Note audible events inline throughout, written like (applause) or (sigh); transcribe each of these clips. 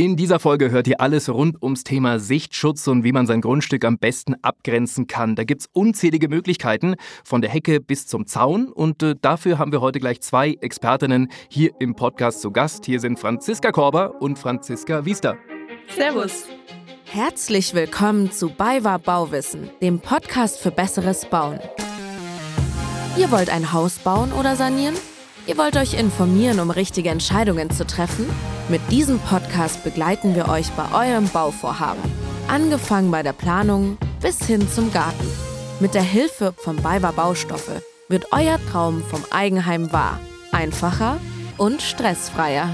In dieser Folge hört ihr alles rund ums Thema Sichtschutz und wie man sein Grundstück am besten abgrenzen kann. Da gibt es unzählige Möglichkeiten, von der Hecke bis zum Zaun. Und äh, dafür haben wir heute gleich zwei Expertinnen hier im Podcast zu Gast. Hier sind Franziska Korber und Franziska Wiester. Servus. Herzlich willkommen zu BayWa Bauwissen, dem Podcast für besseres Bauen. Ihr wollt ein Haus bauen oder sanieren? Ihr wollt euch informieren, um richtige Entscheidungen zu treffen? Mit diesem Podcast begleiten wir euch bei eurem Bauvorhaben. Angefangen bei der Planung bis hin zum Garten. Mit der Hilfe von BayWa Baustoffe wird euer Traum vom Eigenheim wahr. Einfacher und stressfreier.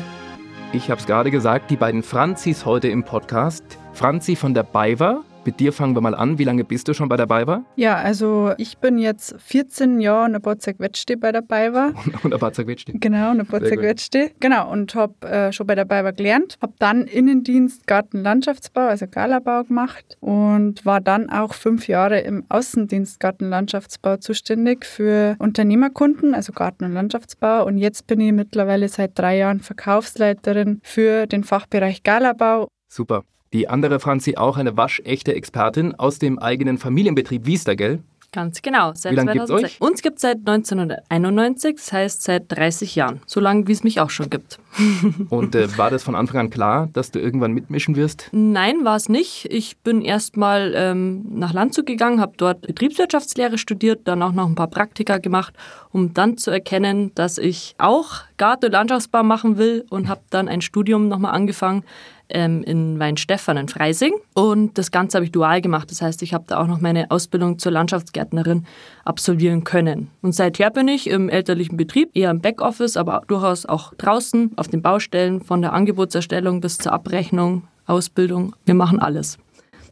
Ich habe es gerade gesagt, die beiden Franzis heute im Podcast. Franzi von der BayWa mit dir fangen wir mal an. Wie lange bist du schon bei der BayWa? Ja, also ich bin jetzt 14 Jahre und ein paar zerquetschte bei der BayWa. (laughs) Und ein paar zerquetschte. Genau, und ein paar zerquetschte. Genau, und habe äh, schon bei der BayWa gelernt. Habe dann Innendienst Gartenlandschaftsbau, also Galabau gemacht und war dann auch fünf Jahre im Außendienst Gartenlandschaftsbau zuständig für Unternehmerkunden, also Garten- und Landschaftsbau. Und jetzt bin ich mittlerweile seit drei Jahren Verkaufsleiterin für den Fachbereich Galabau. Super. Die andere Franzi auch eine waschechte Expertin aus dem eigenen Familienbetrieb Wiester, gell? Ganz genau. Seit wie lange gibt es euch? Uns gibt es seit 1991, das heißt seit 30 Jahren. So lange, wie es mich auch schon gibt. (laughs) Und äh, war das von Anfang an klar, dass du irgendwann mitmischen wirst? Nein, war es nicht. Ich bin erst mal ähm, nach Landshut gegangen, habe dort Betriebswirtschaftslehre studiert, dann auch noch ein paar Praktika gemacht, um dann zu erkennen, dass ich auch Garten- und Landschaftsbau machen will und habe dann ein Studium nochmal angefangen ähm, in Weinstefan in Freising. Und das Ganze habe ich dual gemacht. Das heißt, ich habe da auch noch meine Ausbildung zur Landschaftsgärtnerin absolvieren können. Und seither bin ich im elterlichen Betrieb, eher im Backoffice, aber durchaus auch draußen auf den Baustellen, von der Angebotserstellung bis zur Abrechnung, Ausbildung. Wir machen alles.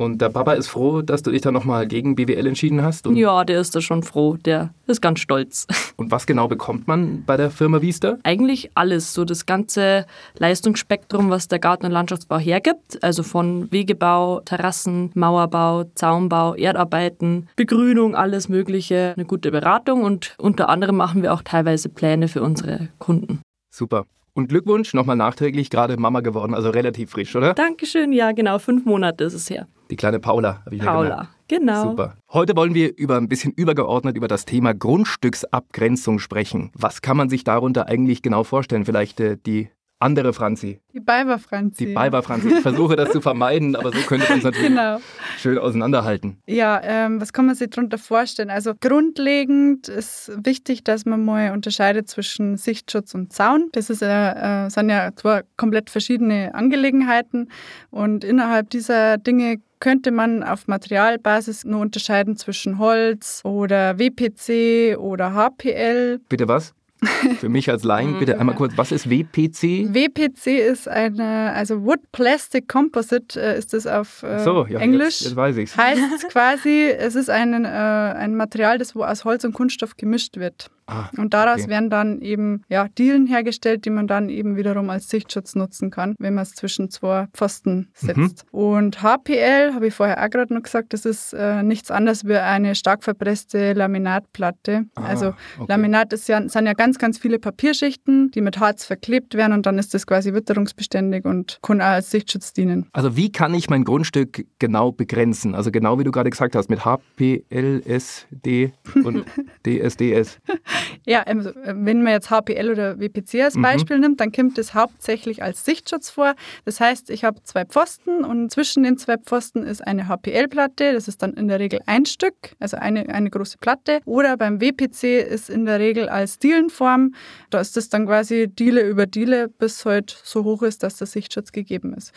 Und der Papa ist froh, dass du dich dann nochmal gegen BWL entschieden hast? ja, der ist da schon froh. Der ist ganz stolz. (laughs) Und was genau bekommt man bei der Firma Wiester? Eigentlich alles. So das ganze Leistungsspektrum, was der Garten- und Landschaftsbau hergibt. Also von Wegebau, Terrassen, Mauerbau, Zaunbau, Erdarbeiten, Begrünung, alles Mögliche. Eine gute Beratung und unter anderem machen wir auch teilweise Pläne für unsere Kunden. Super. Und Glückwunsch, nochmal nachträglich, gerade Mama geworden, also relativ frisch, oder? Dankeschön, ja, genau, fünf Monate ist es her. Die kleine Paula, habe ich Paula, genau. Super. Heute wollen wir über ein bisschen übergeordnet über das Thema Grundstücksabgrenzung sprechen. Was kann man sich darunter eigentlich genau vorstellen? Vielleicht äh, die andere Franzi. Die Balber Franzi. Die Balber Franzi. Ich versuche das zu vermeiden, aber so könnte man es natürlich genau. schön auseinanderhalten. Ja, ähm, was kann man sich darunter vorstellen? Also grundlegend ist wichtig, dass man mal unterscheidet zwischen Sichtschutz und Zaun. Das ist, äh, äh, sind ja zwei komplett verschiedene Angelegenheiten und innerhalb dieser Dinge könnte man auf Materialbasis nur unterscheiden zwischen Holz oder WPC oder HPL. Bitte was? Für mich als Laien, bitte einmal kurz, was ist WPC? WPC ist eine, also Wood Plastic Composite äh, ist das auf äh, so, ja, Englisch. Jetzt, jetzt weiß ich's. Heißt quasi, es ist ein, äh, ein Material, das wo aus Holz und Kunststoff gemischt wird. Ah, und daraus okay. werden dann eben ja, Dielen hergestellt, die man dann eben wiederum als Sichtschutz nutzen kann, wenn man es zwischen zwei Pfosten setzt. Mhm. Und HPL, habe ich vorher auch gerade noch gesagt, das ist äh, nichts anderes wie eine stark verpresste Laminatplatte. Ah, also okay. Laminat ist ja, sind ja ganz, ganz viele Papierschichten, die mit Harz verklebt werden und dann ist das quasi witterungsbeständig und kann auch als Sichtschutz dienen. Also wie kann ich mein Grundstück genau begrenzen? Also genau wie du gerade gesagt hast, mit HPL, SD und (laughs) DSDS. Ja, also, wenn man jetzt HPL oder WPC als mhm. Beispiel mhm. nimmt, dann kommt es hauptsächlich als Sichtschutz vor. Das heißt, ich habe zwei Pfosten und zwischen den zwei Pfosten ist eine HPL-Platte. Das ist dann in der Regel ein Stück, also eine, eine große Platte. Oder beim WPC ist in der Regel als Dielenform. Da ist das dann quasi Diele über Diele, bis halt so hoch ist, dass der Sichtschutz gegeben ist.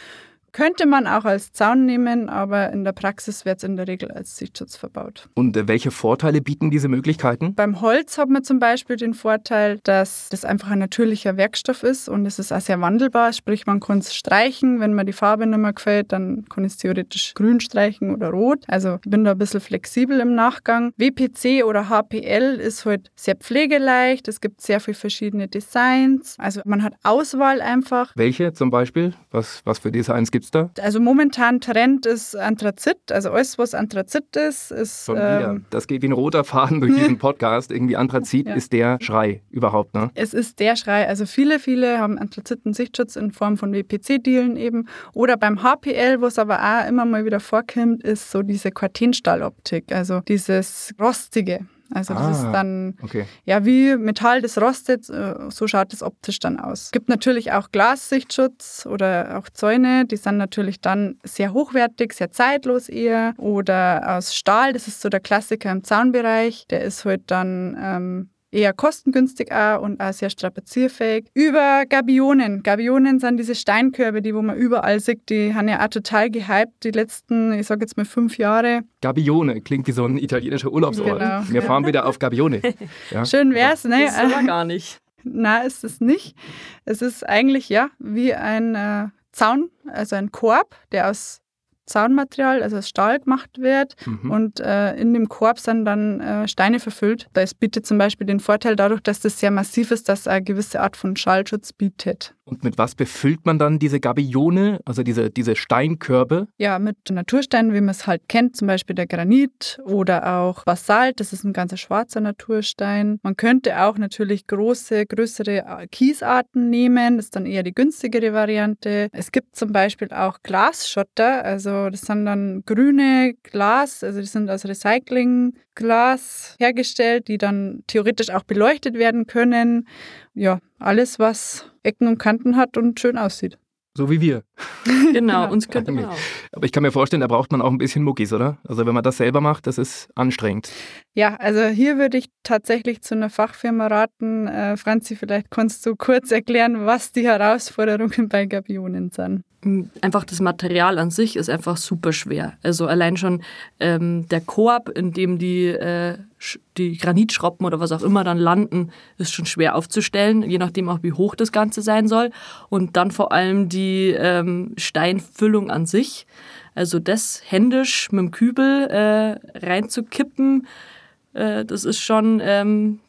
Könnte man auch als Zaun nehmen, aber in der Praxis wird es in der Regel als Sichtschutz verbaut. Und äh, welche Vorteile bieten diese Möglichkeiten? Beim Holz hat man zum Beispiel den Vorteil, dass das einfach ein natürlicher Werkstoff ist und es ist auch sehr wandelbar. Sprich, man kann es streichen. Wenn mir die Farbe nicht mehr gefällt, dann kann ich es theoretisch grün streichen oder rot. Also ich bin da ein bisschen flexibel im Nachgang. WPC oder HPL ist halt sehr pflegeleicht. Es gibt sehr viele verschiedene Designs. Also man hat Auswahl einfach. Welche zum Beispiel? Was, was für Designs gibt gibt's da? Also momentan Trend ist Anthrazit. Also alles, was Anthrazit ist, ist. Schon wieder. ähm, Das geht wie ein roter Faden durch diesen (laughs) Podcast. Irgendwie Anthrazit Ja. ist der Schrei überhaupt, ne? Es ist der Schrei. Also viele, viele haben Anthraziten-Sichtschutz in Form von WPC-Dielen eben. Oder beim HPL, wo es aber auch immer mal wieder vorkommt, ist so diese Quartenstahloptik. Also dieses Rostige. Also das Ah. ist dann Okay. ja wie Metall, das rostet. äh, So schaut es optisch dann aus. Es gibt natürlich auch Glassichtschutz oder auch Zäune. Die sind natürlich dann sehr hochwertig, sehr zeitlos eher. Oder aus Stahl, das ist so der Klassiker im Zaunbereich. Der ist halt dann ähm, eher kostengünstig auch und auch sehr strapazierfähig. Über Gabionen. Gabionen sind diese Steinkörbe, die wo man überall sieht. Die haben ja auch total gehypt die letzten, ich sage jetzt mal fünf Jahre. Gabione klingt wie so ein italienischer Urlaubsort. Genau. Wir fahren wieder auf Gabione. (laughs) Ja? Schön wär's, ne? Das ist aber gar nicht. Na, ist es nicht. Es ist eigentlich ja wie ein äh, Zaun, also ein Korb, der aus Zaunmaterial, also aus Stahl gemacht wird. Mhm. Und äh, in dem Korb sind dann äh, Steine verfüllt. Das bietet zum Beispiel den Vorteil dadurch, dass das sehr massiv ist, dass es eine gewisse Art von Schallschutz bietet. Und mit was befüllt man dann diese Gabione, also diese, diese Steinkörbe? Ja, mit Natursteinen, wie man es halt kennt, zum Beispiel der Granit oder auch Basalt, das ist ein ganzer schwarzer Naturstein. Man könnte auch natürlich große, größere äh, Kiesarten nehmen, das ist dann eher die günstigere Variante. Es gibt zum Beispiel auch Glasschotter, also das sind dann grüne Glas, also die sind aus Recyclingglas hergestellt, die dann theoretisch auch beleuchtet werden können. Ja, alles, was Ecken und Kanten hat und schön aussieht. So wie wir. (laughs) Genau, uns könnte man auch. Aber ich kann mir vorstellen, da braucht man auch ein bisschen Muckis, oder? Also wenn man das selber macht, das ist anstrengend. Ja, also hier würde ich tatsächlich zu einer Fachfirma raten. Äh, Franzi, vielleicht kannst du kurz erklären, was die Herausforderungen (laughs) bei Gabionen sind. Einfach das Material an sich ist einfach super schwer. Also allein schon ähm, der Korb, in dem die, äh, die Granitschroppen oder was auch immer dann landen, ist schon schwer aufzustellen, je nachdem auch wie hoch das Ganze sein soll. Und dann vor allem die ähm, Steinfüllung an sich. Also das händisch mit dem Kübel äh, reinzukippen, äh, das ist schon ähm,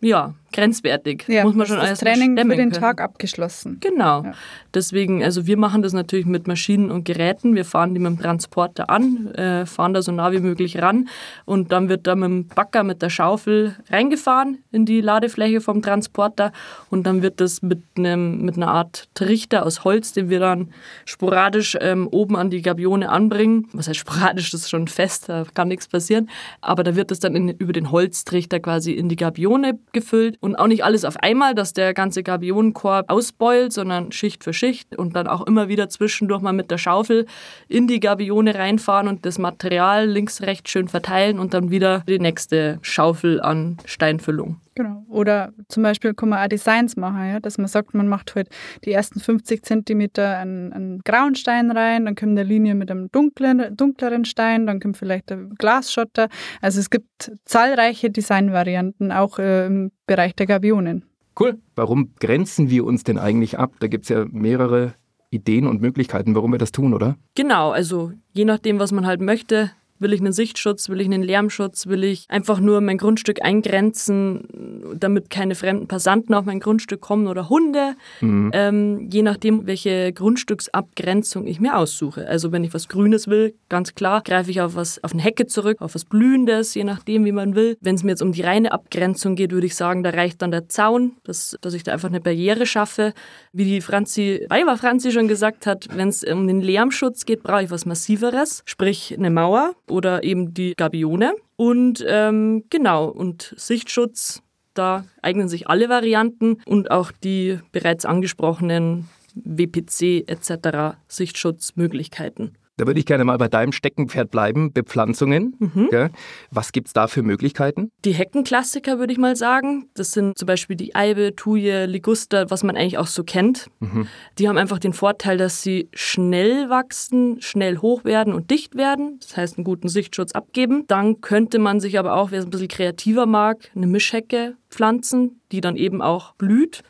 ja, grenzwertig. Ja, Muss man schon das alles Training für den können. Tag abgeschlossen. Genau. Ja. Deswegen, also wir machen das natürlich mit Maschinen und Geräten. Wir fahren die mit dem Transporter an, äh, fahren da so nah wie möglich ran und dann wird da mit dem Bagger, mit der Schaufel reingefahren in die Ladefläche vom Transporter und dann wird das mit, einem, mit einer Art Trichter aus Holz, den wir dann sporadisch ähm, oben an die Gabione anbringen. Was heißt sporadisch, das ist schon fest, da kann nichts passieren. Aber da wird das dann in, über den Holztrichter quasi in die Gabione gefüllt und auch nicht alles auf einmal, dass der ganze Gabionenkorb ausbeult, sondern Schicht für Schicht und dann auch immer wieder zwischendurch mal mit der Schaufel in die Gabione reinfahren und das Material links, rechts schön verteilen und dann wieder die nächste Schaufel an Steinfüllung. Genau. Oder zum Beispiel kann man auch Designs machen, ja? dass man sagt, man macht halt die ersten 50 Zentimeter einen, einen grauen Stein rein, dann kommt eine Linie mit einem dunklen, dunkleren Stein, dann kommt vielleicht der Glasschotter. Also es gibt zahlreiche Designvarianten, auch äh, im Bereich der Gabionen. Cool. Warum grenzen wir uns denn eigentlich ab? Da gibt es ja mehrere Ideen und Möglichkeiten, warum wir das tun, oder? Genau, also je nachdem, was man halt möchte. Will ich einen Sichtschutz, will ich einen Lärmschutz, will ich einfach nur mein Grundstück eingrenzen, damit keine fremden Passanten auf mein Grundstück kommen oder Hunde. Mhm. Ähm, je nachdem, welche Grundstücksabgrenzung ich mir aussuche. Also wenn ich was Grünes will, ganz klar, greife ich auf was auf eine Hecke zurück, auf was Blühendes, je nachdem, wie man will. Wenn es mir jetzt um die reine Abgrenzung geht, würde ich sagen, da reicht dann der Zaun, dass, dass ich da einfach eine Barriere schaffe. Wie die Franzi, Weiber Franzi schon gesagt hat, wenn es um den Lärmschutz geht, brauche ich was Massiveres, sprich eine Mauer oder eben die Gabione. Und ähm, genau, und Sichtschutz, da eignen sich alle Varianten und auch die bereits angesprochenen WPC etc. Sichtschutzmöglichkeiten. Da würde ich gerne mal bei deinem Steckenpferd bleiben, Bepflanzungen. Mhm. Gell? Was gibt es da für Möglichkeiten? Die Heckenklassiker würde ich mal sagen. Das sind zum Beispiel die Eibe, Thuje, Liguster, was man eigentlich auch so kennt. Mhm. Die haben einfach den Vorteil, dass sie schnell wachsen, schnell hoch werden und dicht werden. Das heißt, einen guten Sichtschutz abgeben. Dann könnte man sich aber auch, wer es ein bisschen kreativer mag, eine Mischhecke pflanzen, die dann eben auch blüht.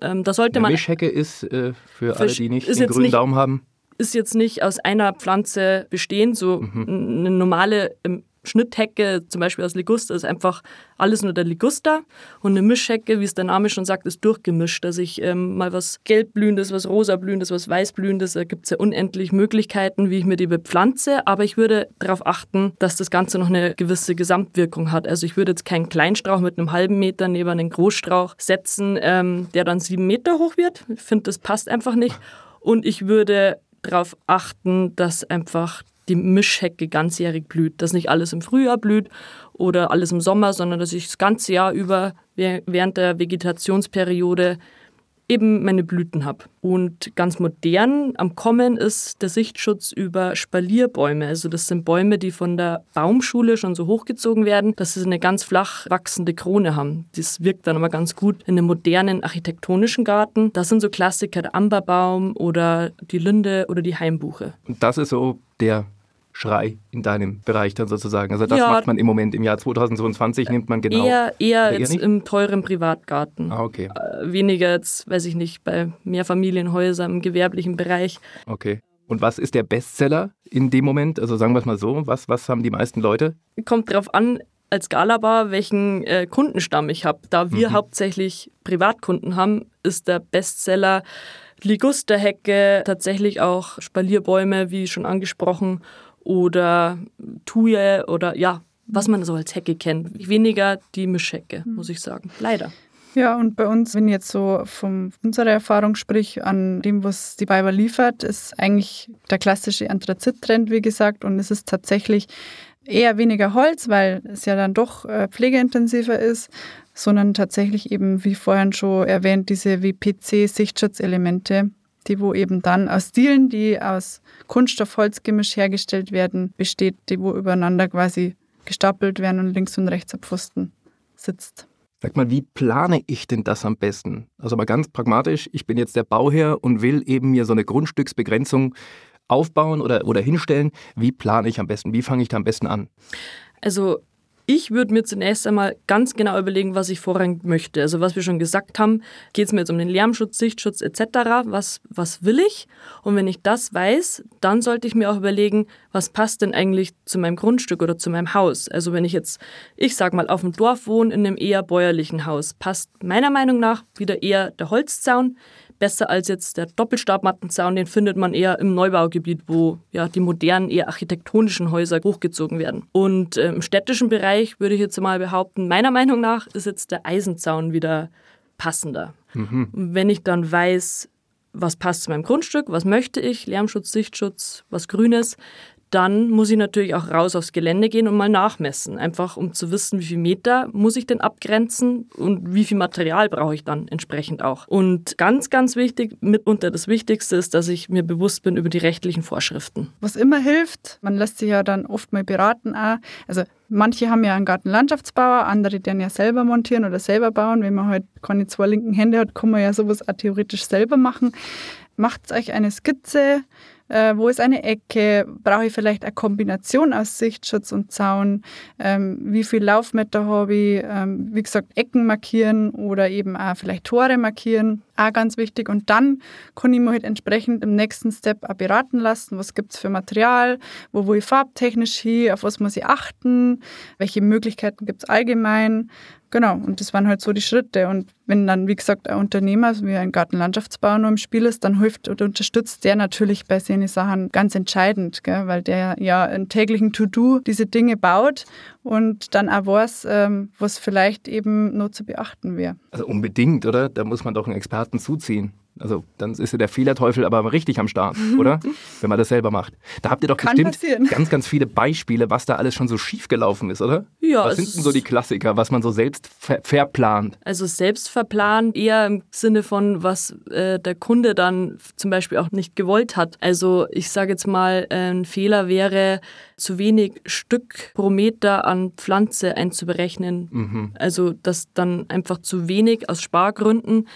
Ähm, da sollte Eine man Mischhecke ist, äh, für alle, die nicht den grünen nicht- Daumen haben. Ist jetzt nicht aus einer Pflanze bestehend, so Mhm. eine normale ähm, Schnitthecke, zum Beispiel aus Liguster, ist einfach alles nur der Liguster. Und eine Mischhecke, wie es der Name schon sagt, ist durchgemischt. Dass ich ähm, mal was gelbblühendes, was rosablühendes, was weißblühendes, da gibt es ja unendlich Möglichkeiten, wie ich mir die bepflanze. Aber ich würde darauf achten, dass das Ganze noch eine gewisse Gesamtwirkung hat. Also ich würde jetzt keinen Kleinstrauch mit einem halben Meter neben einen Großstrauch setzen, ähm, der dann sieben Meter hoch wird. Ich finde, das passt einfach nicht. Und ich würde darauf achten, dass einfach die Mischhecke ganzjährig blüht. Dass nicht alles im Frühjahr blüht oder alles im Sommer, sondern dass ich das ganze Jahr über während der Vegetationsperiode eben meine Blüten habe. Und ganz modern am Kommen ist der Sichtschutz über Spalierbäume. Also das sind Bäume, die von der Baumschule schon so hochgezogen werden, dass sie eine ganz flach wachsende Krone haben. Das wirkt dann aber ganz gut in einem modernen architektonischen Garten. Das sind so Klassiker, der Amberbaum oder die Linde oder die Heimbuche. Und das ist so der Schrei in deinem Bereich dann sozusagen. Also das ja, macht man im Moment im Jahr 2022, nimmt man genau. Eher, eher jetzt im teuren Privatgarten. Ah, okay. Äh, weniger jetzt, weiß ich nicht, bei Mehrfamilienhäusern im gewerblichen Bereich. Okay. Und was ist der Bestseller in dem Moment? Also sagen wir es mal so, was, was haben die meisten Leute? Kommt darauf an, als Galabar, welchen äh, Kundenstamm ich habe. Da wir mhm. hauptsächlich Privatkunden haben, ist der Bestseller Ligusterhecke, tatsächlich auch Spalierbäume, wie schon angesprochen, oder Tuje oder ja, was man so als Hecke kennt. Weniger die Mischhecke, mhm. muss ich sagen. Leider. Ja, und bei uns, wenn ich jetzt so von unserer Erfahrung sprich, an dem, was die Biber liefert, ist eigentlich der klassische Anthrazit-Trend, wie gesagt. Und es ist tatsächlich eher weniger Holz, weil es ja dann doch äh, pflegeintensiver ist, sondern tatsächlich eben, wie vorhin schon erwähnt, diese WPC-Sichtschutzelemente, die wo eben dann aus Stilen, die aus Kunststoff-Holzgemisch hergestellt werden, besteht, die wo übereinander quasi gestapelt werden und links und rechts am Pfosten sitzt. Sag mal, wie plane ich denn das am besten? Also mal ganz pragmatisch, ich bin jetzt der Bauherr und will eben mir so eine Grundstücksbegrenzung aufbauen oder, oder hinstellen. Wie plane ich am besten? Wie fange ich da am besten an? Also ich würde mir zunächst einmal ganz genau überlegen, was ich vorrangig möchte. Also was wir schon gesagt haben, geht es mir jetzt um den Lärmschutz, Sichtschutz etc. Was, was will ich? Und wenn ich das weiß, dann sollte ich mir auch überlegen, was passt denn eigentlich zu meinem Grundstück oder zu meinem Haus. Also wenn ich jetzt, ich sag mal, auf dem Dorf wohne, in einem eher bäuerlichen Haus, passt meiner Meinung nach wieder eher der Holzzaun besser als jetzt der Doppelstabmattenzaun. Den findet man eher im Neubaugebiet, wo ja die modernen, eher architektonischen Häuser hochgezogen werden. Und äh, im städtischen Bereich würde ich jetzt mal behaupten, meiner Meinung nach ist jetzt der Eisenzaun wieder passender. Mhm. Wenn ich dann weiß, was passt zu meinem Grundstück, was möchte ich, Lärmschutz, Sichtschutz, was Grünes, dann muss ich natürlich auch raus aufs Gelände gehen und mal nachmessen. Einfach um zu wissen, wie viel Meter muss ich denn abgrenzen und wie viel Material brauche ich dann entsprechend auch. Und ganz, ganz wichtig, mitunter das Wichtigste ist, dass ich mir bewusst bin über die rechtlichen Vorschriften. Was immer hilft, man lässt sich ja dann oft mal beraten. Auch. Also manche haben ja einen Gartenlandschaftsbauer, andere den ja selber montieren oder selber bauen. Wenn man halt keine zwei linken Hände hat, kann man ja sowas auch theoretisch selber machen. Macht euch eine Skizze äh, wo ist eine Ecke? Brauche ich vielleicht eine Kombination aus Sichtschutz und Zaun? Ähm, wie viel Laufmeter habe ich? Ähm, wie gesagt, Ecken markieren oder eben auch vielleicht Tore markieren. Auch ganz wichtig. Und dann kann ich mir halt entsprechend im nächsten Step auch beraten lassen, was gibt es für Material, wo wo ich farbtechnisch hin, auf was muss ich achten, welche Möglichkeiten gibt es allgemein. Genau, und das waren halt so die Schritte. Und wenn dann, wie gesagt, ein Unternehmer, also wie ein Gartenlandschaftsbauer nur im Spiel ist, dann hilft oder unterstützt der natürlich bei solchen Sachen ganz entscheidend, gell? weil der ja einen täglichen To-Do diese Dinge baut und dann auch weiß, ähm, was vielleicht eben nur zu beachten wäre. Also unbedingt, oder? Da muss man doch einen Experten zuziehen. Also dann ist ja der Fehlerteufel aber richtig am Start, (laughs) oder? Wenn man das selber macht. Da habt ihr doch Kann bestimmt passieren. ganz, ganz viele Beispiele, was da alles schon so schief gelaufen ist, oder? Ja. Was sind denn so die Klassiker, was man so selbst ver verplant? Also selbst verplant eher im Sinne von, was äh, der Kunde dann zum Beispiel auch nicht gewollt hat. Also ich sage jetzt mal, äh, ein Fehler wäre, zu wenig Stück pro Meter an Pflanze einzuberechnen. Mhm. Also dass dann einfach zu wenig aus Spargründen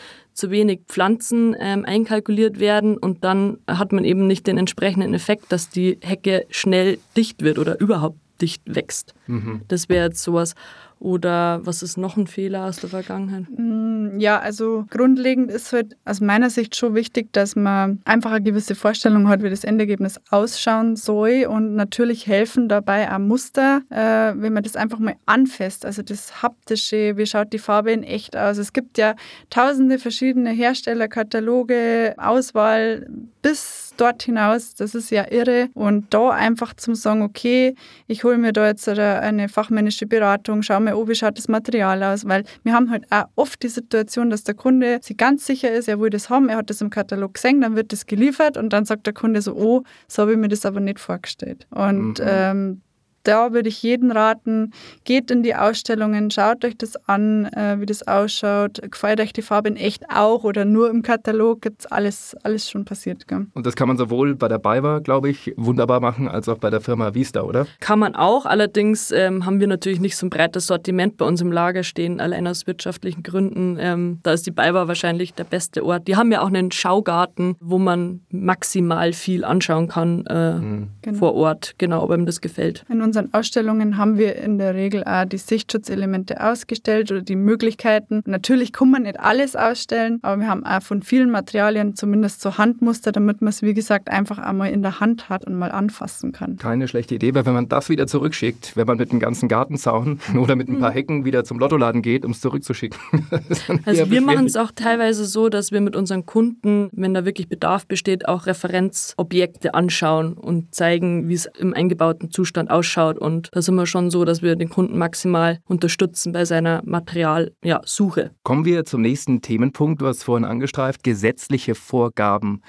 zu wenig Pflanzen ähm, einkalkuliert werden und dann hat man eben nicht den entsprechenden Effekt, dass die Hecke schnell dicht wird oder überhaupt dicht wächst. Mhm. Das wäre jetzt sowas. Oder was ist noch ein Fehler aus der Vergangenheit? Mm, ja, also grundlegend ist halt aus meiner Sicht schon wichtig, dass man einfach eine gewisse Vorstellung hat, wie das Endergebnis ausschauen soll und natürlich helfen dabei auch Muster, äh, wenn man das einfach mal anfasst. Also das haptische, wie schaut die Farbe in echt aus? Es gibt ja tausende verschiedene Hersteller, Kataloge, Auswahl bis dort hinaus. Das ist ja irre. Und da einfach zum sagen, okay, ich hole mir da jetzt eine fachmännische Beratung, schaue mir an, wie schaut das Material aus, weil wir haben halt auch oft die Situation, dass der Kunde sich ganz sicher ist, er will das haben, er hat das im Katalog gesehen, dann wird das geliefert und dann sagt der Kunde so, oh, so habe ich mir das aber nicht vorgestellt. Und mhm. ähm, da würde ich jeden raten, geht in die Ausstellungen, schaut euch das an, äh, wie das ausschaut. Gefällt euch die Farbe in echt auch oder nur im Katalog? Gibt es alles, alles schon passiert. Gell? Und das kann man sowohl bei der BayWa, glaube ich, wunderbar machen, als auch bei der Firma Vista, oder? Kann man auch. Allerdings ähm, haben wir natürlich nicht so ein breites Sortiment bei uns im Lager stehen, allein aus wirtschaftlichen Gründen. Ähm, da ist die BayWa wahrscheinlich der beste Ort. Die haben ja auch einen Schaugarten, wo man maximal viel anschauen kann äh, mhm. genau. vor Ort, genau, ob einem das gefällt. In unseren Ausstellungen haben wir in der Regel auch die Sichtschutzelement ausgestellt oder die Möglichkeiten. Natürlich kann man nicht alles ausstellen, aber wir haben auch von vielen Materialien zumindest so Handmuster, damit man es, wie gesagt, einfach einmal in der Hand hat und mal anfassen kann. Keine schlechte Idee, weil wenn man das wieder zurückschickt, wenn man mit dem ganzen Gartenzaun (laughs) oder mit ein paar mhm. Hecken wieder zum Lottoladen geht, um es zurückzuschicken. (laughs) also wir machen es auch teilweise so, dass wir mit unseren Kunden, wenn da wirklich Bedarf besteht, auch Referenzobjekte anschauen und zeigen, wie es im eingebauten Zustand ausschaut ausschaut. Und da sind wir schon so, dass wir den Kunden maximal unterstützen bei seiner Materialsuche. Ja, Kommen wir zum nächsten Themenpunkt. Du hast vorhin angestreift, gesetzliche Vorgaben.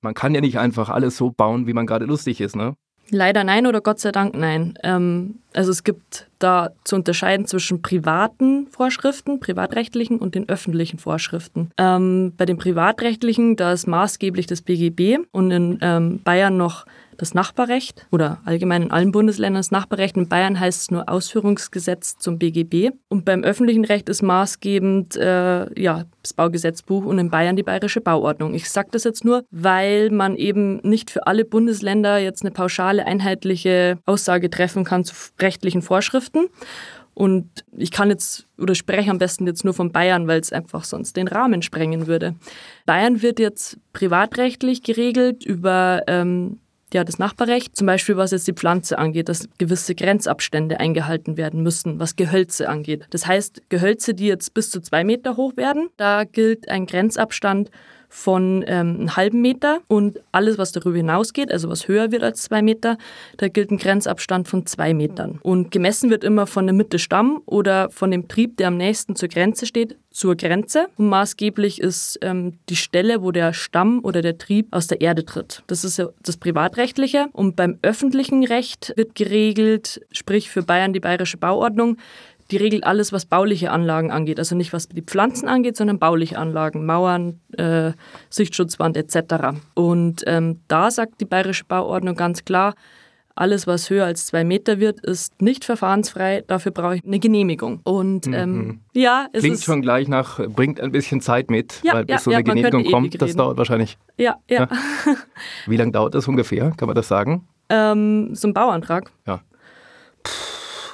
Man kann ja nicht einfach alles so bauen, wie man gerade lustig ist, ne? Leider nein oder Gott sei Dank nein. Ähm, also es gibt da zu unterscheiden zwischen privaten Vorschriften, privatrechtlichen und den öffentlichen Vorschriften. Ähm, bei den privatrechtlichen, da ist maßgeblich das BGB und in ähm, Bayern noch das Nachbarrecht oder allgemein in allen Bundesländern das Nachbarrecht. In Bayern heißt es nur Ausführungsgesetz zum BGB. Und beim öffentlichen Recht ist maßgebend äh, ja, das Baugesetzbuch und in Bayern die bayerische Bauordnung. Ich sage das jetzt nur, weil man eben nicht für alle Bundesländer jetzt eine pauschale, einheitliche Aussage treffen kann zu rechtlichen Vorschriften. Und ich kann jetzt oder spreche am besten jetzt nur von Bayern, weil es einfach sonst den Rahmen sprengen würde. Bayern wird jetzt privatrechtlich geregelt über ähm, ja, das Nachbarrecht, zum Beispiel was jetzt die Pflanze angeht, dass gewisse Grenzabstände eingehalten werden müssen, was Gehölze angeht. Das heißt, Gehölze, die jetzt bis zu zwei Meter hoch werden, da gilt ein Grenzabstand von ähm, einem halben Meter und alles, was darüber hinausgeht, also was höher wird als zwei Meter, da gilt ein Grenzabstand von zwei Metern. Und gemessen wird immer von der Mitte Stamm oder von dem Trieb, der am nächsten zur Grenze steht, zur Grenze. Und maßgeblich ist ähm, die Stelle, wo der Stamm oder der Trieb aus der Erde tritt. Das ist das Privatrechtliche. Und beim öffentlichen Recht wird geregelt, sprich für Bayern die bayerische Bauordnung, die regelt alles, was bauliche Anlagen angeht. Also nicht, was die Pflanzen angeht, sondern bauliche Anlagen, Mauern, äh, Sichtschutzwand etc. Und ähm, da sagt die Bayerische Bauordnung ganz klar, alles, was höher als zwei Meter wird, ist nicht verfahrensfrei. Dafür brauche ich eine Genehmigung. Und ähm, mhm. ja, es Klingt schon gleich nach, bringt ein bisschen Zeit mit, ja, weil bis ja, so eine ja, Genehmigung kommt, das dauert wahrscheinlich. Ja, ja. Wie lange dauert das ungefähr? Kann man das sagen? Ähm, so ein Bauantrag. Ja.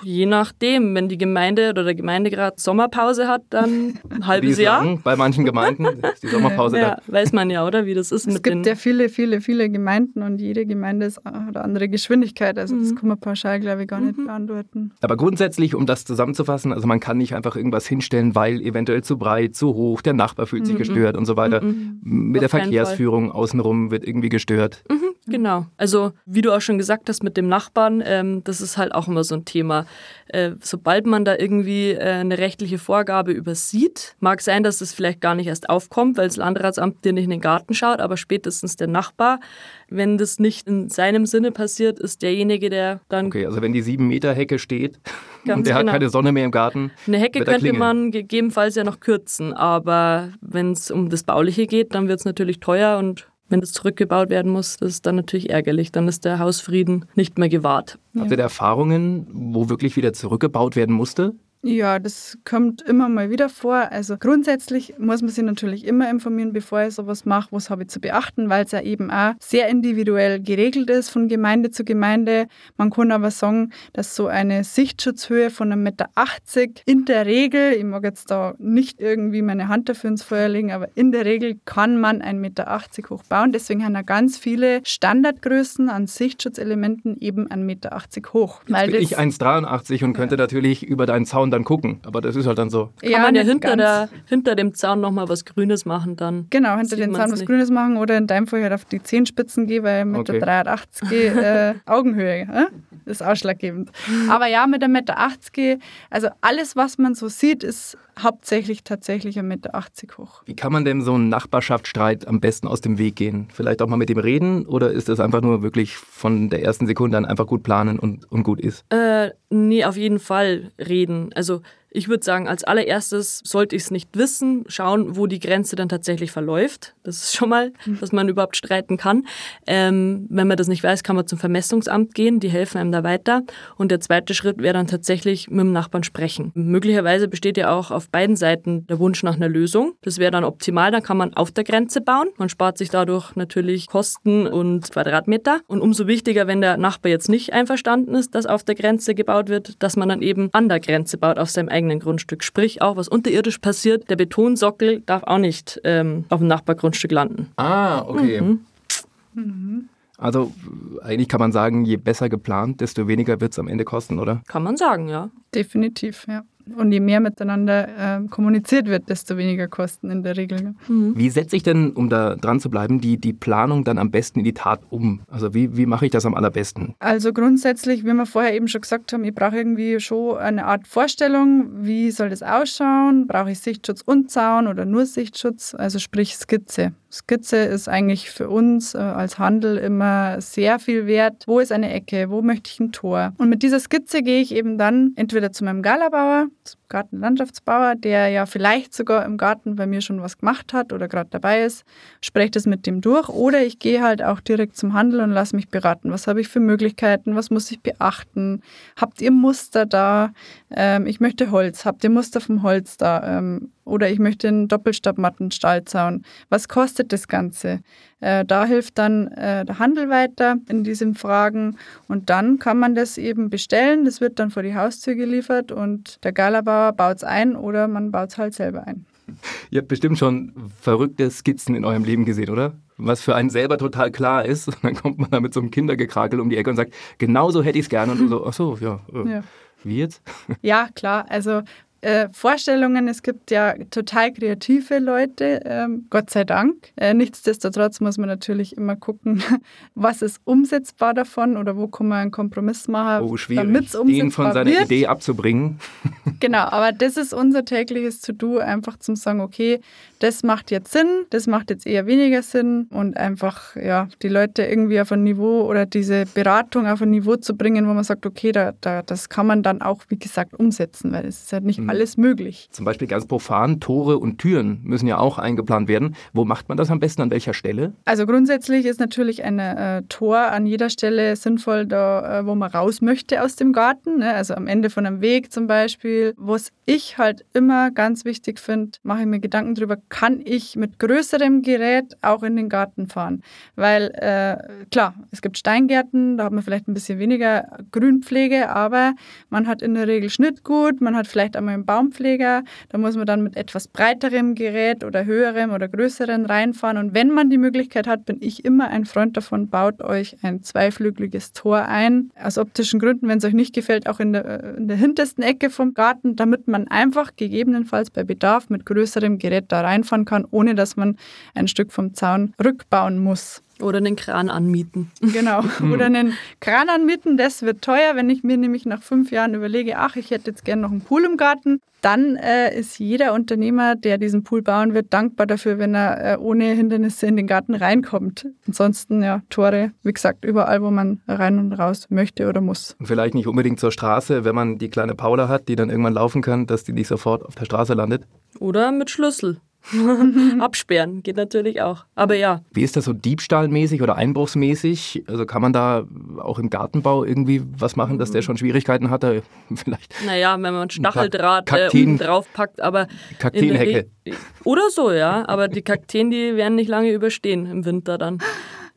Je nachdem, wenn die Gemeinde oder der Gemeindegrad Sommerpause hat, dann ein (laughs) halbes Jahr. Lang, bei manchen Gemeinden (laughs) ist die Sommerpause ja, da. Weiß man ja, oder wie das ist. Es mit gibt ja viele, viele, viele Gemeinden und jede Gemeinde hat eine andere Geschwindigkeit. Also das mhm. kann man pauschal, glaube ich, gar nicht mhm. beantworten. Aber grundsätzlich, um das zusammenzufassen, also man kann nicht einfach irgendwas hinstellen, weil eventuell zu breit, zu hoch, der Nachbar fühlt sich mhm. gestört und so weiter. Mhm. Mit Auf der Verkehrsführung außenrum wird irgendwie gestört. Mhm, genau. Also wie du auch schon gesagt hast mit dem Nachbarn, ähm, das ist halt auch immer so ein Thema äh, sobald man da irgendwie äh, eine rechtliche Vorgabe übersieht, mag sein, dass das vielleicht gar nicht erst aufkommt, weil das Landratsamt dir nicht in den Garten schaut, aber spätestens der Nachbar, wenn das nicht in seinem Sinne passiert, ist derjenige, der dann. Okay, also wenn die sieben Meter Hecke steht (laughs) und der genau. hat keine Sonne mehr im Garten. Eine Hecke könnte man gegebenenfalls ja noch kürzen, aber wenn es um das Bauliche geht, dann wird es natürlich teuer und wenn das zurückgebaut werden muss, das ist dann natürlich ärgerlich. Dann ist der Hausfrieden nicht mehr gewahrt. Habt ihr da Erfahrungen, wo wirklich wieder zurückgebaut werden musste? Ja, das kommt immer mal wieder vor. Also grundsätzlich muss man sich natürlich immer informieren, bevor ich sowas mache, was habe ich zu beachten, weil es ja eben auch sehr individuell geregelt ist von Gemeinde zu Gemeinde. Man kann aber sagen, dass so eine Sichtschutzhöhe von 1,80 Meter in der Regel, ich mag jetzt da nicht irgendwie meine Hand dafür ins Feuer legen, aber in der Regel kann man 1,80 Meter hoch bauen. Deswegen haben da ganz viele Standardgrößen an Sichtschutzelementen eben 1,80 Meter hoch. Weil bin ich 1,83 und könnte natürlich über deinen Zaun dann gucken. Aber das ist halt dann so. Kann ja, man ja hinter, der, hinter dem Zaun nochmal was Grünes machen dann. Genau, hinter dem Zaun was nicht. Grünes machen oder in deinem Fall halt auf die Zehenspitzen gehen, weil mit okay. der 83 äh, (laughs) Augenhöhe äh, ist ausschlaggebend. Aber ja, mit der Meter 80, also alles, was man so sieht, ist hauptsächlich tatsächlich 1,80 Meter hoch. Wie kann man denn so einen Nachbarschaftsstreit am besten aus dem Weg gehen? Vielleicht auch mal mit dem reden oder ist das einfach nur wirklich von der ersten Sekunde an einfach gut planen und, und gut ist? Äh, nee, auf jeden Fall reden. Also also ich würde sagen, als allererstes sollte ich es nicht wissen, schauen, wo die Grenze dann tatsächlich verläuft. Das ist schon mal, mhm. dass man überhaupt streiten kann. Ähm, wenn man das nicht weiß, kann man zum Vermessungsamt gehen, die helfen einem da weiter. Und der zweite Schritt wäre dann tatsächlich mit dem Nachbarn sprechen. Möglicherweise besteht ja auch auf beiden Seiten der Wunsch nach einer Lösung. Das wäre dann optimal, dann kann man auf der Grenze bauen. Man spart sich dadurch natürlich Kosten und Quadratmeter. Und umso wichtiger, wenn der Nachbar jetzt nicht einverstanden ist, dass auf der Grenze gebaut wird, dass man dann eben an der Grenze baut, auf seinem eigenen eigenen Grundstück. Sprich, auch was unterirdisch passiert, der Betonsockel darf auch nicht ähm, auf dem Nachbargrundstück landen. Ah, okay. Mhm. Mhm. Also eigentlich kann man sagen, je besser geplant, desto weniger wird es am Ende kosten, oder? Kann man sagen, ja. Definitiv, ja. Und je mehr miteinander äh, kommuniziert wird, desto weniger Kosten in der Regel. Mhm. Wie setze ich denn, um da dran zu bleiben, die, die Planung dann am besten in die Tat um? Also wie, wie mache ich das am allerbesten? Also grundsätzlich, wie wir vorher eben schon gesagt haben, ich brauche irgendwie schon eine Art Vorstellung, wie soll das ausschauen? Brauche ich Sichtschutz und Zaun oder nur Sichtschutz? Also sprich Skizze. Skizze ist eigentlich für uns äh, als Handel immer sehr viel wert. Wo ist eine Ecke? Wo möchte ich ein Tor? Und mit dieser Skizze gehe ich eben dann entweder zu meinem Galabauer, Gartenlandschaftsbauer, der ja vielleicht sogar im Garten bei mir schon was gemacht hat oder gerade dabei ist, spreche das mit dem durch. Oder ich gehe halt auch direkt zum Handel und lasse mich beraten. Was habe ich für Möglichkeiten? Was muss ich beachten? Habt ihr Muster da? Ähm, ich möchte Holz. Habt ihr Muster vom Holz da? Ähm, oder ich möchte einen Doppelstabmattenstallzaun. Was kostet das Ganze? Äh, da hilft dann äh, der Handel weiter in diesen Fragen und dann kann man das eben bestellen. Das wird dann vor die Haustür geliefert und der Galabauer baut es ein oder man baut es halt selber ein. Ihr habt bestimmt schon verrückte Skizzen in eurem Leben gesehen, oder? Was für einen selber total klar ist. Und dann kommt man da mit so einem Kindergekrakel um die Ecke und sagt, genau so hätte ich es gerne. Und du so, ach so, ja. Äh, ja. Wie jetzt? Ja, klar. Also äh, Vorstellungen. Es gibt ja total kreative Leute, ähm, Gott sei Dank. Äh, nichtsdestotrotz muss man natürlich immer gucken, (laughs) was ist umsetzbar davon oder wo kann man einen Kompromiss machen, oh, damit es umsetzbar Den von seiner wird. Idee abzubringen. (laughs) genau, aber das ist unser tägliches To-Do, einfach zum sagen, okay, das macht jetzt Sinn, das macht jetzt eher weniger Sinn und einfach ja die Leute irgendwie auf ein Niveau oder diese Beratung auf ein Niveau zu bringen, wo man sagt, okay, da, da, das kann man dann auch, wie gesagt, umsetzen, weil es ist ja nicht mhm. Alles möglich. Zum Beispiel ganz profan, Tore und Türen müssen ja auch eingeplant werden. Wo macht man das am besten, an welcher Stelle? Also grundsätzlich ist natürlich ein äh, Tor an jeder Stelle sinnvoll, da äh, wo man raus möchte aus dem Garten, ne? also am Ende von einem Weg zum Beispiel. Was ich halt immer ganz wichtig finde, mache ich mir Gedanken darüber, kann ich mit größerem Gerät auch in den Garten fahren. Weil äh, klar, es gibt Steingärten, da hat man vielleicht ein bisschen weniger Grünpflege, aber man hat in der Regel Schnittgut, man hat vielleicht einmal einen Baumpfleger, da muss man dann mit etwas breiterem Gerät oder höherem oder größerem reinfahren. Und wenn man die Möglichkeit hat, bin ich immer ein Freund davon, baut euch ein zweiflügeliges Tor ein. Aus optischen Gründen, wenn es euch nicht gefällt, auch in der, äh, in der hintersten Ecke vom Garten, damit man einfach gegebenenfalls bei Bedarf mit größerem Gerät da rein reinfahren kann, ohne dass man ein Stück vom Zaun rückbauen muss. Oder einen Kran anmieten. Genau. (laughs) Oder einen Kran anmieten, das wird teuer. Wenn ich mir nämlich nach fünf Jahren überlege, ach, ich hätte jetzt gerne noch einen Pool im Garten, dann äh, ist jeder Unternehmer, der diesen Pool bauen wird, dankbar dafür, wenn er äh, ohne Hindernisse in den Garten reinkommt. Ansonsten, ja, Tore, wie gesagt, überall, wo man rein und raus möchte oder muss. Und vielleicht nicht unbedingt zur Straße, wenn man die kleine Paula hat, die dann irgendwann laufen kann, dass die nicht sofort auf der Straße landet. Oder mit Schlüssel. (laughs) (laughs) Absperren geht natürlich auch. Aber ja. Wie ist das so diebstahlmäßig oder einbruchsmäßig? Also kann man da auch im Gartenbau irgendwie was machen, dass der schon Schwierigkeiten hat? (laughs) Vielleicht naja, wenn man Stacheldraht äh, Kakteen, äh, draufpackt, aber. Kakteenhecke. Oder so, ja. Aber die Kakteen, die werden nicht lange überstehen im Winter dann.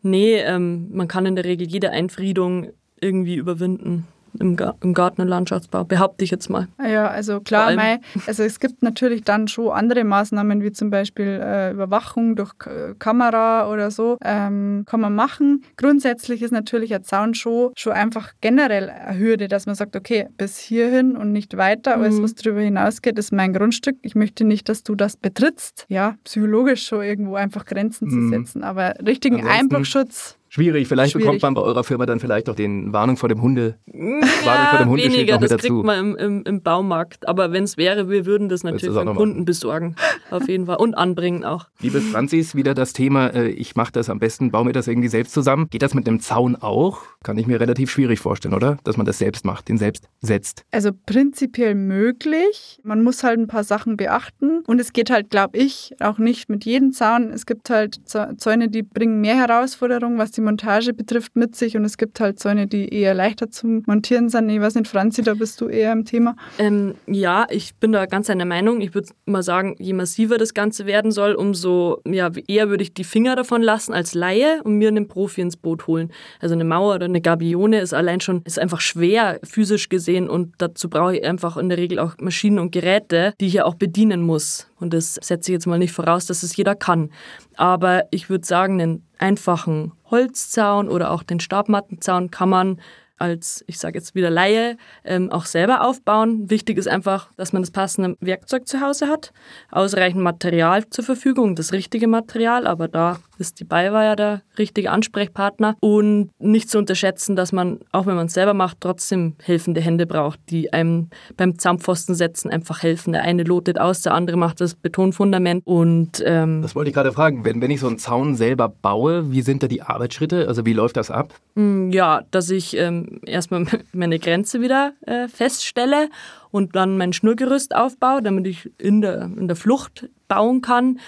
Nee, ähm, man kann in der Regel jede Einfriedung irgendwie überwinden im, im Garten- und Landschaftsbau, behaupte ich jetzt mal. Ja, also klar, mei, also es gibt natürlich dann schon andere Maßnahmen, wie zum Beispiel äh, Überwachung durch K Kamera oder so, ähm, kann man machen. Grundsätzlich ist natürlich ein Zaun schon, schon einfach generell eine Hürde, dass man sagt, okay, bis hierhin und nicht weiter, alles, mhm. was darüber hinausgeht, ist mein Grundstück. Ich möchte nicht, dass du das betrittst. Ja, psychologisch schon irgendwo einfach Grenzen mhm. zu setzen, aber richtigen Ansonsten Einbruchschutz Schwierig. Vielleicht Schwierig. bekommt man bei eurer Firma dann vielleicht auch den Warnung vor dem Hunde. Ja, Warnung vor dem noch mit das dazu. kriegt man im, im, im Baumarkt. Aber wenn es wäre, wir würden das natürlich an Kunden besorgen. Auf jeden Fall. Und anbringen auch. Liebe Franzis, wieder das Thema, äh, ich mache das am besten, baue mir das irgendwie selbst zusammen. Geht das mit dem Zaun auch? Kann ich mir relativ schwierig vorstellen, oder? Dass man das selbst macht, den selbst setzt. Also prinzipiell möglich. Man muss halt ein paar Sachen beachten. Und es geht halt, glaube ich, auch nicht mit jedem Zaun. Es gibt halt Zäune, die bringen mehr Herausforderungen, was die Montage betrifft, mit sich und es gibt halt Zäune, die eher leichter zum Montieren sind. Ich weiß nicht, Franzi, da bist du eher im Thema. Ähm, ja, ich bin da ganz einer Meinung. Ich würde mal sagen, je massiver das Ganze werden soll, umso ja, eher würde ich die Finger davon lassen als Laie und mir einen Profi ins Boot holen. Also eine Mauer oder eine Gabione ist allein schon, ist einfach schwer physisch gesehen und dazu brauche ich einfach in der Regel auch Maschinen und Geräte, die ich ja auch bedienen muss. Und das setze ich jetzt mal nicht voraus, dass es jeder kann. Aber ich würde sagen, einen einfachen Holzzaun oder auch den Stabmattenzaun kann man als, ich sage jetzt wieder Laie, ähm, auch selber aufbauen. Wichtig ist einfach, dass man das passende Werkzeug zu Hause hat, ausreichend Material zur Verfügung, das richtige Material, aber da ist die ja der richtige Ansprechpartner und nicht zu unterschätzen, dass man, auch wenn man es selber macht, trotzdem helfende Hände braucht, die einem beim Zaunpfosten setzen einfach helfen. Der eine lotet aus, der andere macht das Betonfundament und ähm, Das wollte ich gerade fragen, wenn, wenn ich so einen Zaun selber baue, wie sind da die Arbeitsschritte? Also wie läuft das ab? Mm, ja, dass ich ähm, erstmal (laughs) meine Grenze wieder äh, feststelle und dann mein Schnurgerüst aufbaue, damit ich in der, in der Flucht bauen kann.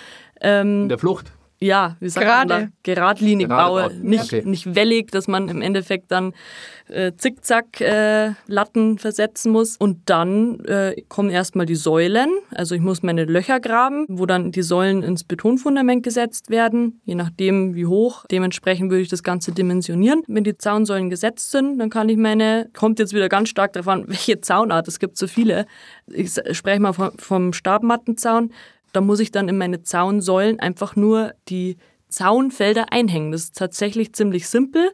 Ähm, in der Flucht? Ja, wie sagt Gerade. man da? Geradlinig baue, nicht, okay. nicht wellig, dass man im Endeffekt dann äh, zickzack äh, Latten versetzen muss. Und dann äh, kommen erstmal die Säulen. Also ich muss meine Löcher graben, wo dann die Säulen ins Betonfundament gesetzt werden, je nachdem wie hoch. Dementsprechend würde ich das Ganze dimensionieren. Wenn die Zaunsäulen gesetzt sind, dann kann ich meine, kommt jetzt wieder ganz stark darauf an, (laughs) welche Zaunart, es gibt so viele. Ich spreche mal vom, vom Stabmattenzaun da muss ich dann in meine Zaunsäulen einfach nur die Zaunfelder einhängen. Das ist tatsächlich ziemlich simpel.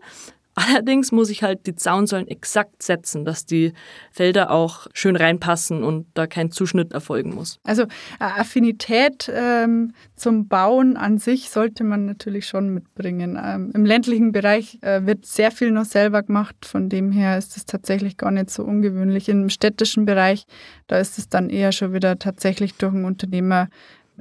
Allerdings muss ich halt die Zaunsäulen exakt setzen, dass die Felder auch schön reinpassen und da kein Zuschnitt erfolgen muss. Also Affinität ähm, zum Bauen an sich sollte man natürlich schon mitbringen. Ähm, Im ländlichen Bereich äh, wird sehr viel noch selber gemacht, von dem her ist es tatsächlich gar nicht so ungewöhnlich. Im städtischen Bereich, da ist es dann eher schon wieder tatsächlich durch einen Unternehmer.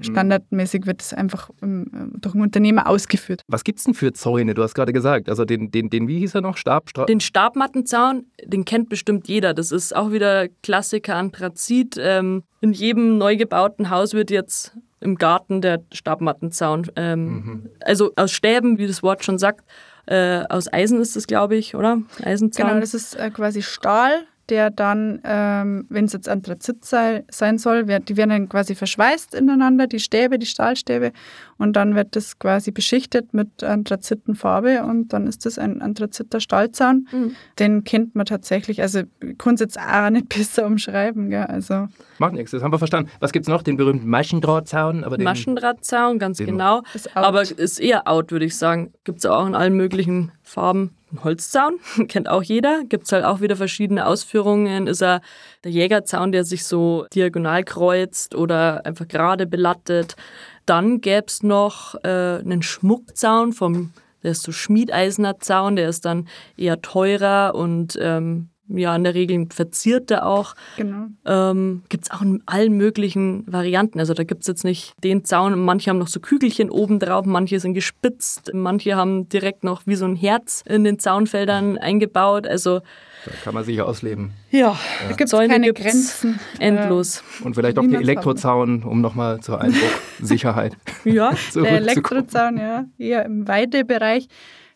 Standardmäßig wird es einfach ähm, durch ein Unternehmer ausgeführt. Was gibt es denn für Zäune? Du hast gerade gesagt, also den, den, den, wie hieß er noch? Stab? Stra den Stabmattenzaun, den kennt bestimmt jeder. Das ist auch wieder Klassiker Anthrazit. Ähm, in jedem neu gebauten Haus wird jetzt im Garten der Stabmattenzaun, ähm, mhm. also aus Stäben, wie das Wort schon sagt, äh, aus Eisen ist es, glaube ich, oder? Eisenzaun. Genau, das ist äh, quasi Stahl der dann, ähm, wenn es jetzt Anthrazit sei, sein soll, wird, die werden dann quasi verschweißt ineinander, die Stäbe, die Stahlstäbe, und dann wird das quasi beschichtet mit Anthrazitenfarbe und dann ist das ein Anthraziter Stahlzaun. Mhm. Den kennt man tatsächlich, also ich kann es jetzt auch nicht (laughs) besser umschreiben. Gell? Also. Macht nichts, das haben wir verstanden. Was gibt es noch? Den berühmten Maschendrahtzaun? Aber den, Maschendrahtzaun, ganz genau. Ist aber ist eher out, würde ich sagen. Gibt es auch in allen möglichen Farben. Ein Holzzaun, (laughs) kennt auch jeder. Gibt es halt auch wieder verschiedene Ausführungen. Ist er der Jägerzaun, der sich so diagonal kreuzt oder einfach gerade belattet. Dann gäbe es noch äh, einen Schmuckzaun vom, der ist so Schmiedeisener Zaun, der ist dann eher teurer und ähm, ja in der Regel verzierte auch. Genau. Ähm, gibt es auch in allen möglichen Varianten. Also da gibt es jetzt nicht den Zaun. Manche haben noch so Kügelchen oben drauf, manche sind gespitzt, manche haben direkt noch wie so ein Herz in den Zaunfeldern eingebaut. Also da kann man sich ausleben. Ja, da gibt es keine Grenzen. Endlos. Und vielleicht auch der Elektrozaun, um nochmal zur Einbruchsicherheit. (laughs) ja, (laughs) der Elektrozaun, ja, eher im Weidebereich.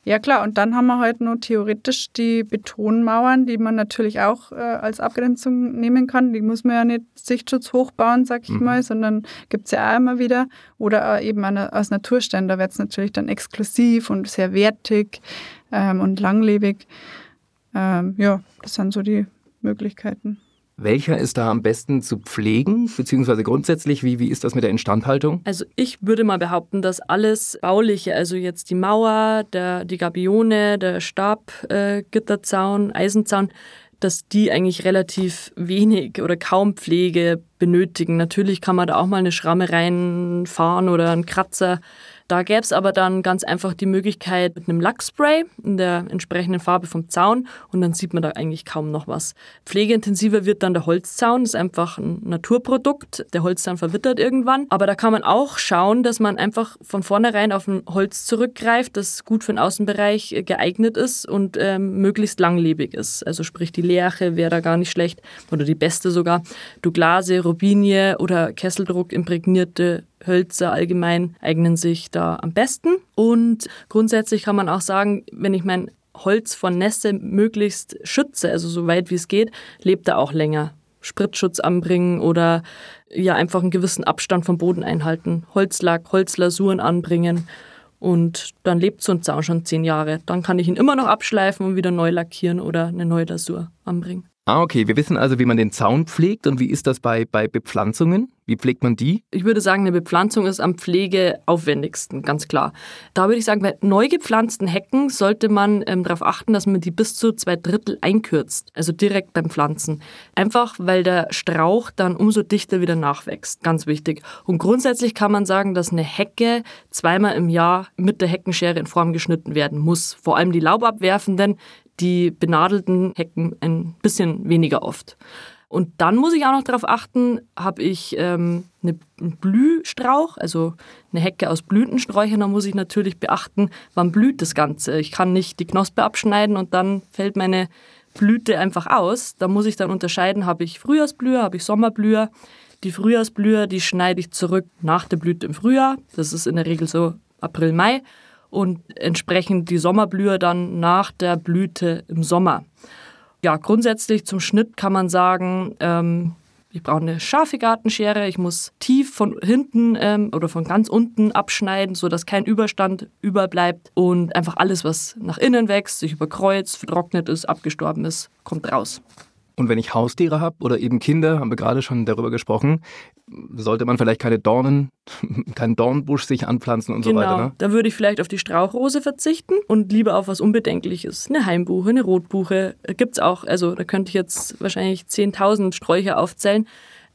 Ja klar, und dann haben wir halt nur theoretisch die Betonmauern, die man natürlich auch äh, als Abgrenzung nehmen kann. Die muss man ja nicht Sichtschutz hochbauen, sag ich mhm. mal, sondern gibt es ja auch immer wieder. Oder eben eine, aus Naturstein, da wird es natürlich dann exklusiv und sehr wertig ähm, und langlebig. Ähm, ja, das sind so die Möglichkeiten. Welcher ist da am besten zu pflegen, beziehungsweise grundsätzlich, wie, wie ist das mit der Instandhaltung? Also ich würde mal behaupten, dass alles Bauliche, also jetzt die Mauer, der, die Gabione, der Stabgitterzaun, äh, Eisenzaun, dass die eigentlich relativ wenig oder kaum Pflege benötigen. Natürlich kann man da auch mal eine Schramme reinfahren oder einen Kratzer da gäbe es aber dann ganz einfach die Möglichkeit mit einem Lackspray in der entsprechenden Farbe vom Zaun und dann sieht man da eigentlich kaum noch was. Pflegeintensiver wird dann der Holzzaun, das ist einfach ein Naturprodukt. Der Holzzaun verwittert irgendwann, aber da kann man auch schauen, dass man einfach von vornherein auf ein Holz zurückgreift, das gut für den Außenbereich geeignet ist und ähm, möglichst langlebig ist. Also sprich die Lerche wäre da gar nicht schlecht oder die beste sogar. Douglase, Robinie oder Kesseldruck imprägnierte Hölzer allgemein eignen sich da am besten. Und grundsätzlich kann man auch sagen, wenn ich mein Holz von Nässe möglichst schütze, also so weit wie es geht, lebt er auch länger. Spritzschutz anbringen oder ja einfach einen gewissen Abstand vom Boden einhalten. Holzlack, Holzlasuren anbringen und dann lebt so ein Zaun schon zehn Jahre. Dann kann ich ihn immer noch abschleifen und wieder neu lackieren oder eine neue Lasur anbringen. Ah, okay. Wir wissen also, wie man den Zaun pflegt und wie ist das bei, bei Bepflanzungen? Wie pflegt man die? Ich würde sagen, eine Bepflanzung ist am pflegeaufwendigsten, ganz klar. Da würde ich sagen, bei neu gepflanzten Hecken sollte man ähm, darauf achten, dass man die bis zu zwei Drittel einkürzt, also direkt beim Pflanzen. Einfach, weil der Strauch dann umso dichter wieder nachwächst. Ganz wichtig. Und grundsätzlich kann man sagen, dass eine Hecke zweimal im Jahr mit der Heckenschere in Form geschnitten werden muss. Vor allem die laubabwerfenden, die benadelten Hecken ein bisschen weniger oft. Und dann muss ich auch noch darauf achten, habe ich ähm, eine, einen Blühstrauch, also eine Hecke aus Blütensträuchern, dann muss ich natürlich beachten, wann blüht das Ganze. Ich kann nicht die Knospe abschneiden und dann fällt meine Blüte einfach aus. Da muss ich dann unterscheiden, habe ich Frühjahrsblüher, habe ich Sommerblüher. Die Frühjahrsblüher, die schneide ich zurück nach der Blüte im Frühjahr. Das ist in der Regel so April, Mai und entsprechend die Sommerblühe dann nach der Blüte im Sommer. Ja, grundsätzlich zum Schnitt kann man sagen, ähm, ich brauche eine scharfe Gartenschere, ich muss tief von hinten ähm, oder von ganz unten abschneiden, sodass kein Überstand überbleibt und einfach alles, was nach innen wächst, sich überkreuzt, vertrocknet ist, abgestorben ist, kommt raus. Und wenn ich Haustiere habe oder eben Kinder, haben wir gerade schon darüber gesprochen, sollte man vielleicht keine Dornen, (laughs) keinen Dornbusch sich anpflanzen und genau. so weiter. Ne? Da würde ich vielleicht auf die Strauchrose verzichten und lieber auf was Unbedenkliches. Eine Heimbuche, eine Rotbuche. Gibt es auch, also da könnte ich jetzt wahrscheinlich 10.000 Sträucher aufzählen.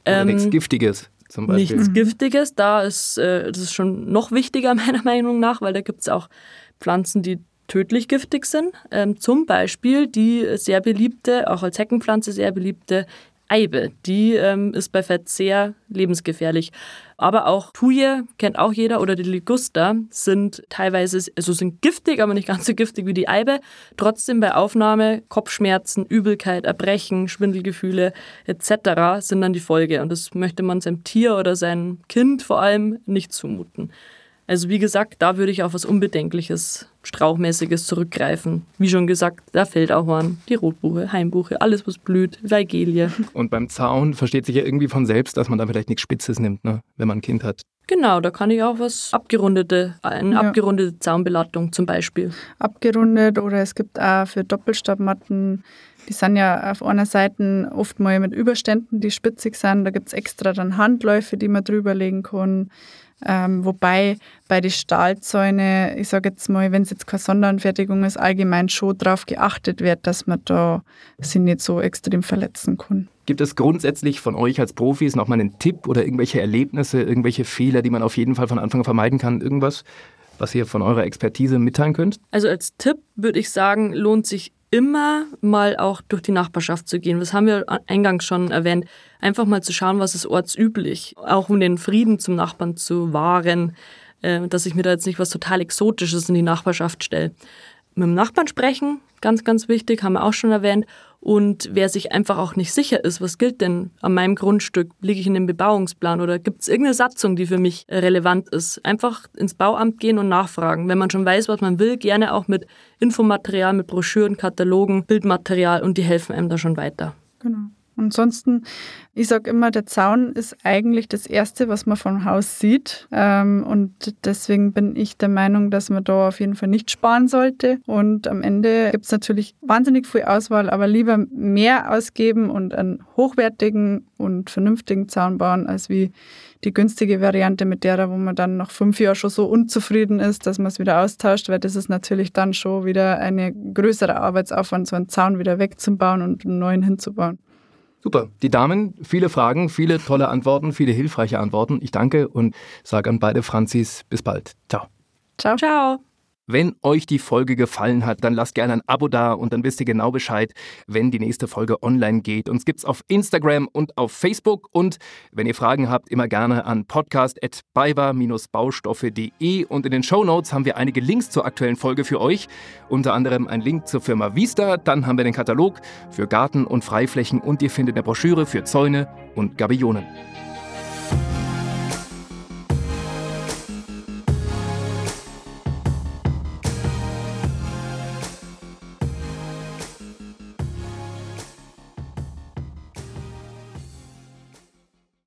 Oder ähm, nichts Giftiges. Zum Beispiel. Nichts Giftiges, da ist äh, das ist schon noch wichtiger (laughs) meiner Meinung nach, weil da gibt es auch Pflanzen, die tödlich giftig sind. Ähm, zum Beispiel die sehr beliebte, auch als Heckenpflanze sehr beliebte Eibe. Die ähm, ist bei Fett sehr lebensgefährlich. Aber auch Thuje, kennt auch jeder, oder die Liguster sind teilweise, also sind giftig, aber nicht ganz so giftig wie die Eibe. Trotzdem bei Aufnahme Kopfschmerzen, Übelkeit, Erbrechen, Schwindelgefühle etc. sind dann die Folge. Und das möchte man seinem Tier oder seinem Kind vor allem nicht zumuten. Also wie gesagt, da würde ich auf was Unbedenkliches, Strauchmäßiges zurückgreifen. Wie schon gesagt, da fällt auch an die Rotbuche, Heimbuche, alles was blüht, Weigelie. (laughs) Und beim Zaun versteht sich ja irgendwie von selbst, dass man da vielleicht nichts Spitzes nimmt, ne? wenn man ein Kind hat. Genau, da kann ich auch was abgerundete, eine ja. abgerundete Zaunbelattung zum Beispiel. Abgerundet oder es gibt auch für Doppelstabmatten, die sind ja auf einer Seite oft mal mit Überständen, die spitzig sind. Da gibt es extra dann Handläufe, die man drüberlegen kann. Ähm, wobei bei den Stahlzäune, ich sage jetzt mal, wenn es jetzt keine Sonderanfertigung ist, allgemein schon darauf geachtet wird, dass man da sich nicht so extrem verletzen kann. Gibt es grundsätzlich von euch als Profis nochmal einen Tipp oder irgendwelche Erlebnisse, irgendwelche Fehler, die man auf jeden Fall von Anfang an vermeiden kann? Irgendwas, was ihr von eurer Expertise mitteilen könnt? Also als Tipp würde ich sagen, lohnt sich immer mal auch durch die Nachbarschaft zu gehen. Das haben wir eingangs schon erwähnt. Einfach mal zu schauen, was ist ortsüblich. Auch um den Frieden zum Nachbarn zu wahren, äh, dass ich mir da jetzt nicht was total Exotisches in die Nachbarschaft stelle. Mit dem Nachbarn sprechen, ganz, ganz wichtig, haben wir auch schon erwähnt. Und wer sich einfach auch nicht sicher ist, was gilt denn an meinem Grundstück? Liege ich in dem Bebauungsplan oder gibt es irgendeine Satzung, die für mich relevant ist? Einfach ins Bauamt gehen und nachfragen. Wenn man schon weiß, was man will, gerne auch mit Infomaterial, mit Broschüren, Katalogen, Bildmaterial und die helfen einem da schon weiter. Genau. Ansonsten, ich sage immer, der Zaun ist eigentlich das Erste, was man vom Haus sieht. Ähm, und deswegen bin ich der Meinung, dass man da auf jeden Fall nicht sparen sollte. Und am Ende gibt es natürlich wahnsinnig viel Auswahl, aber lieber mehr ausgeben und einen hochwertigen und vernünftigen Zaun bauen, als wie die günstige Variante mit der, wo man dann nach fünf Jahren schon so unzufrieden ist, dass man es wieder austauscht, weil das ist natürlich dann schon wieder ein größerer Arbeitsaufwand, so einen Zaun wieder wegzubauen und einen neuen hinzubauen. Super. Die Damen, viele Fragen, viele tolle Antworten, viele hilfreiche Antworten. Ich danke und sage an beide Franzis bis bald. Ciao. Ciao. Ciao. Wenn euch die Folge gefallen hat, dann lasst gerne ein Abo da und dann wisst ihr genau Bescheid, wenn die nächste Folge online geht. Uns gibt's auf Instagram und auf Facebook. Und wenn ihr Fragen habt, immer gerne an podcast@baiwa-baustoffe.de und in den Show Notes haben wir einige Links zur aktuellen Folge für euch, unter anderem ein Link zur Firma Vista, dann haben wir den Katalog für Garten und Freiflächen. Und ihr findet eine Broschüre für Zäune und Gabionen.